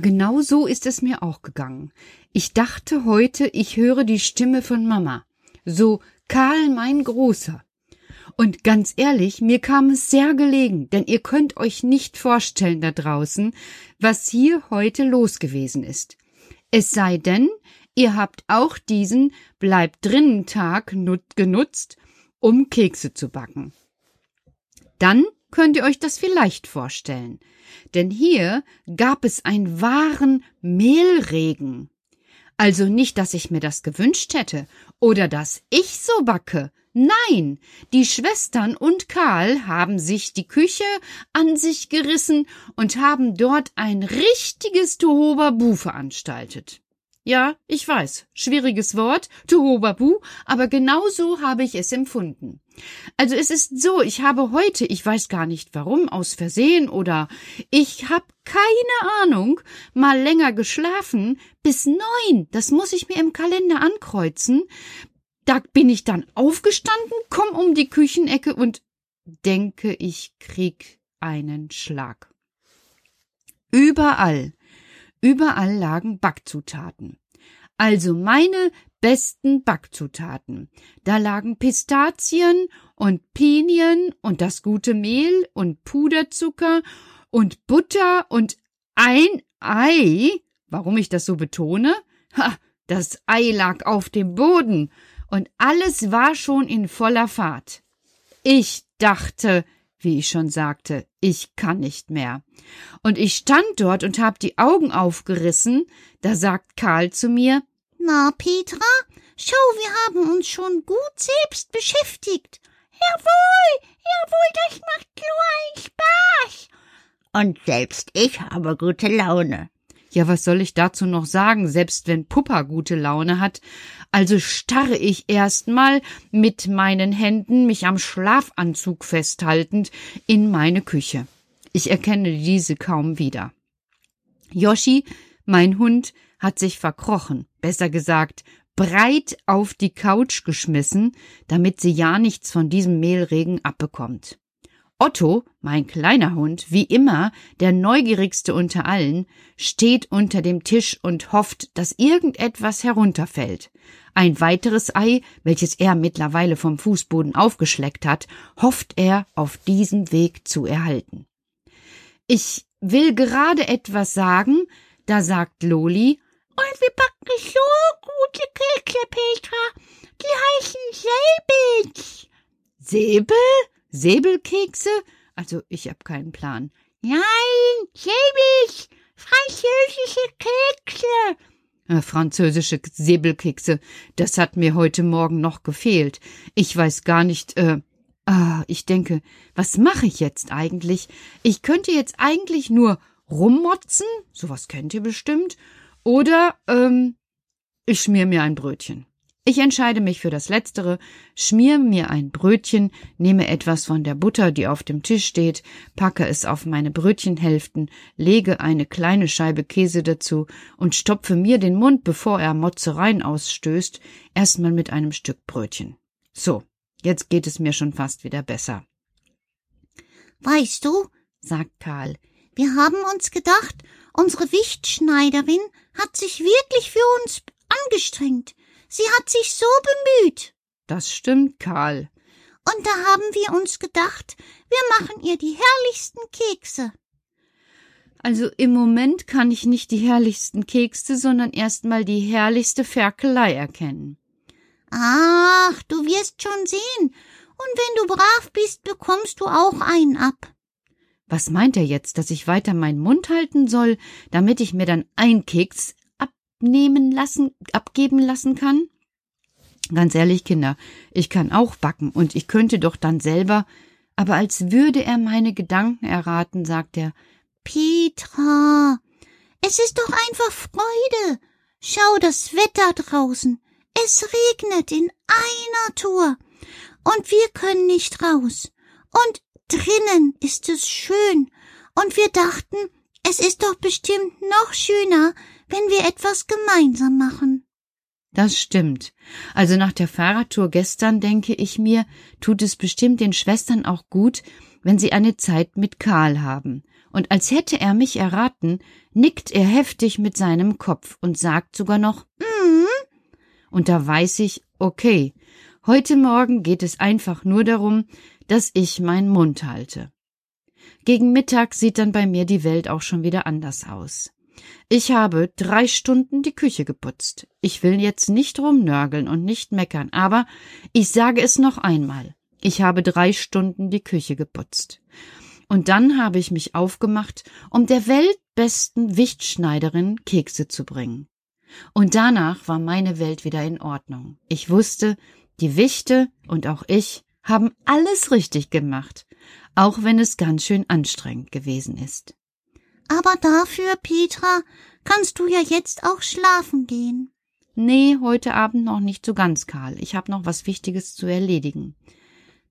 genau so ist es mir auch gegangen. Ich dachte heute, ich höre die Stimme von Mama. So Karl mein Großer. Und ganz ehrlich, mir kam es sehr gelegen, denn ihr könnt euch nicht vorstellen da draußen, was hier heute los gewesen ist. Es sei denn, ihr habt auch diesen Bleibt drinnen Tag genutzt, um Kekse zu backen. Dann könnt ihr euch das vielleicht vorstellen. Denn hier gab es einen wahren Mehlregen. Also nicht, dass ich mir das gewünscht hätte oder dass ich so backe. Nein, die Schwestern und Karl haben sich die Küche an sich gerissen und haben dort ein richtiges Tohuwabu veranstaltet. Ja, ich weiß, schwieriges Wort, Tohuwabu, aber genau so habe ich es empfunden. Also es ist so, ich habe heute, ich weiß gar nicht warum, aus Versehen oder ich habe keine Ahnung, mal länger geschlafen, bis neun, das muss ich mir im Kalender ankreuzen. Da bin ich dann aufgestanden, komm um die Küchenecke und denke, ich krieg einen Schlag. Überall Überall lagen Backzutaten. Also meine besten Backzutaten. Da lagen Pistazien und Pinien und das gute Mehl und Puderzucker und Butter und ein Ei. Warum ich das so betone? Ha, das Ei lag auf dem Boden und alles war schon in voller Fahrt. Ich dachte, wie ich schon sagte, ich kann nicht mehr. Und ich stand dort und hab die Augen aufgerissen, da sagt Karl zu mir Na, Petra, schau, wir haben uns schon gut selbst beschäftigt. Jawohl, jawohl, das macht so einen Spaß. Und selbst ich habe gute Laune. Ja, was soll ich dazu noch sagen, selbst wenn Puppa gute Laune hat? Also starre ich erstmal mit meinen Händen, mich am Schlafanzug festhaltend, in meine Küche. Ich erkenne diese kaum wieder. Yoshi, mein Hund, hat sich verkrochen, besser gesagt, breit auf die Couch geschmissen, damit sie ja nichts von diesem Mehlregen abbekommt. Otto, mein kleiner Hund, wie immer der neugierigste unter allen, steht unter dem Tisch und hofft, dass irgendetwas herunterfällt. Ein weiteres Ei, welches er mittlerweile vom Fußboden aufgeschleckt hat, hofft er auf diesem Weg zu erhalten. Ich will gerade etwas sagen, da sagt Loli, und wir backen so gute Kekse, Petra. Die heißen Säbels. Säbel? Säbelkekse? Also ich hab keinen Plan. Nein, Säbels. Französische Kekse. Äh, französische Säbelkekse, das hat mir heute Morgen noch gefehlt. Ich weiß gar nicht, äh, ah, ich denke, was mache ich jetzt eigentlich? Ich könnte jetzt eigentlich nur rummotzen, sowas kennt ihr bestimmt, oder, ähm, ich schmier mir ein Brötchen. Ich entscheide mich für das Letztere, schmier mir ein Brötchen, nehme etwas von der Butter, die auf dem Tisch steht, packe es auf meine Brötchenhälften, lege eine kleine Scheibe Käse dazu und stopfe mir den Mund, bevor er Motzereien ausstößt, erstmal mit einem Stück Brötchen. So, jetzt geht es mir schon fast wieder besser. Weißt du, sagt Karl, wir haben uns gedacht, unsere Wichtschneiderin hat sich wirklich für uns angestrengt. Sie hat sich so bemüht. Das stimmt, Karl. Und da haben wir uns gedacht, wir machen ihr die herrlichsten Kekse. Also im Moment kann ich nicht die herrlichsten Kekse, sondern erstmal die herrlichste Ferkelei erkennen. Ach, du wirst schon sehen. Und wenn du brav bist, bekommst du auch einen ab. Was meint er jetzt, dass ich weiter meinen Mund halten soll, damit ich mir dann ein Keks abnehmen lassen, abgeben lassen kann? Ganz ehrlich, Kinder, ich kann auch backen und ich könnte doch dann selber, aber als würde er meine Gedanken erraten, sagt er, Petra, es ist doch einfach Freude. Schau das Wetter draußen. Es regnet in einer Tour. Und wir können nicht raus. Und drinnen ist es schön. Und wir dachten, es ist doch bestimmt noch schöner, wenn wir etwas gemeinsam machen. Das stimmt. Also nach der Fahrradtour gestern denke ich mir, tut es bestimmt den Schwestern auch gut, wenn sie eine Zeit mit Karl haben. Und als hätte er mich erraten, nickt er heftig mit seinem Kopf und sagt sogar noch Mhm. Und da weiß ich, okay, heute Morgen geht es einfach nur darum, dass ich meinen Mund halte. Gegen Mittag sieht dann bei mir die Welt auch schon wieder anders aus. Ich habe drei Stunden die Küche geputzt. Ich will jetzt nicht rumnörgeln und nicht meckern, aber ich sage es noch einmal. Ich habe drei Stunden die Küche geputzt. Und dann habe ich mich aufgemacht, um der weltbesten Wichtschneiderin Kekse zu bringen. Und danach war meine Welt wieder in Ordnung. Ich wusste, die Wichte und auch ich haben alles richtig gemacht, auch wenn es ganz schön anstrengend gewesen ist. Aber dafür, Petra, kannst du ja jetzt auch schlafen gehen. Nee, heute Abend noch nicht so ganz, Karl. Ich habe noch was Wichtiges zu erledigen.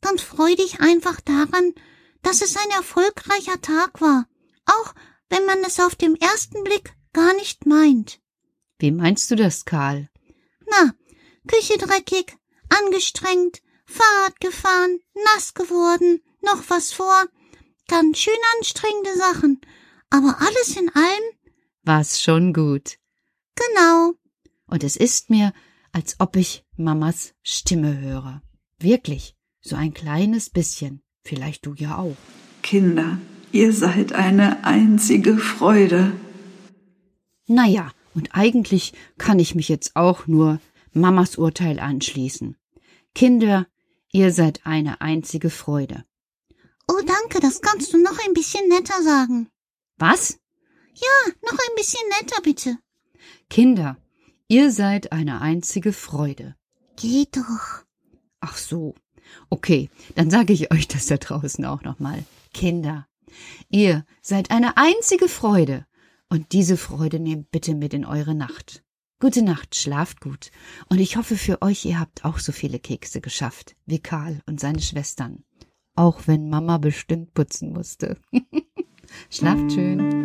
Dann freu dich einfach daran, dass es ein erfolgreicher Tag war, auch wenn man es auf dem ersten Blick gar nicht meint. Wie meinst du das, Karl? Na, Küche dreckig, angestrengt, Fahrrad gefahren, nass geworden, noch was vor, ganz schön anstrengende Sachen, aber alles in allem war's schon gut. Genau. Und es ist mir, als ob ich Mamas Stimme höre. Wirklich, so ein kleines bisschen. Vielleicht du ja auch. Kinder, ihr seid eine einzige Freude. Na ja, und eigentlich kann ich mich jetzt auch nur Mamas Urteil anschließen. Kinder, ihr seid eine einzige Freude. Oh, danke, das kannst du noch ein bisschen netter sagen. Was? Ja, noch ein bisschen netter, bitte. Kinder, ihr seid eine einzige Freude. Geht doch. Ach so. Okay, dann sage ich euch das da draußen auch nochmal. Kinder, ihr seid eine einzige Freude. Und diese Freude nehmt bitte mit in eure Nacht. Gute Nacht, schlaft gut. Und ich hoffe für euch, ihr habt auch so viele Kekse geschafft, wie Karl und seine Schwestern. Auch wenn Mama bestimmt putzen musste. schlaft schön.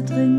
se.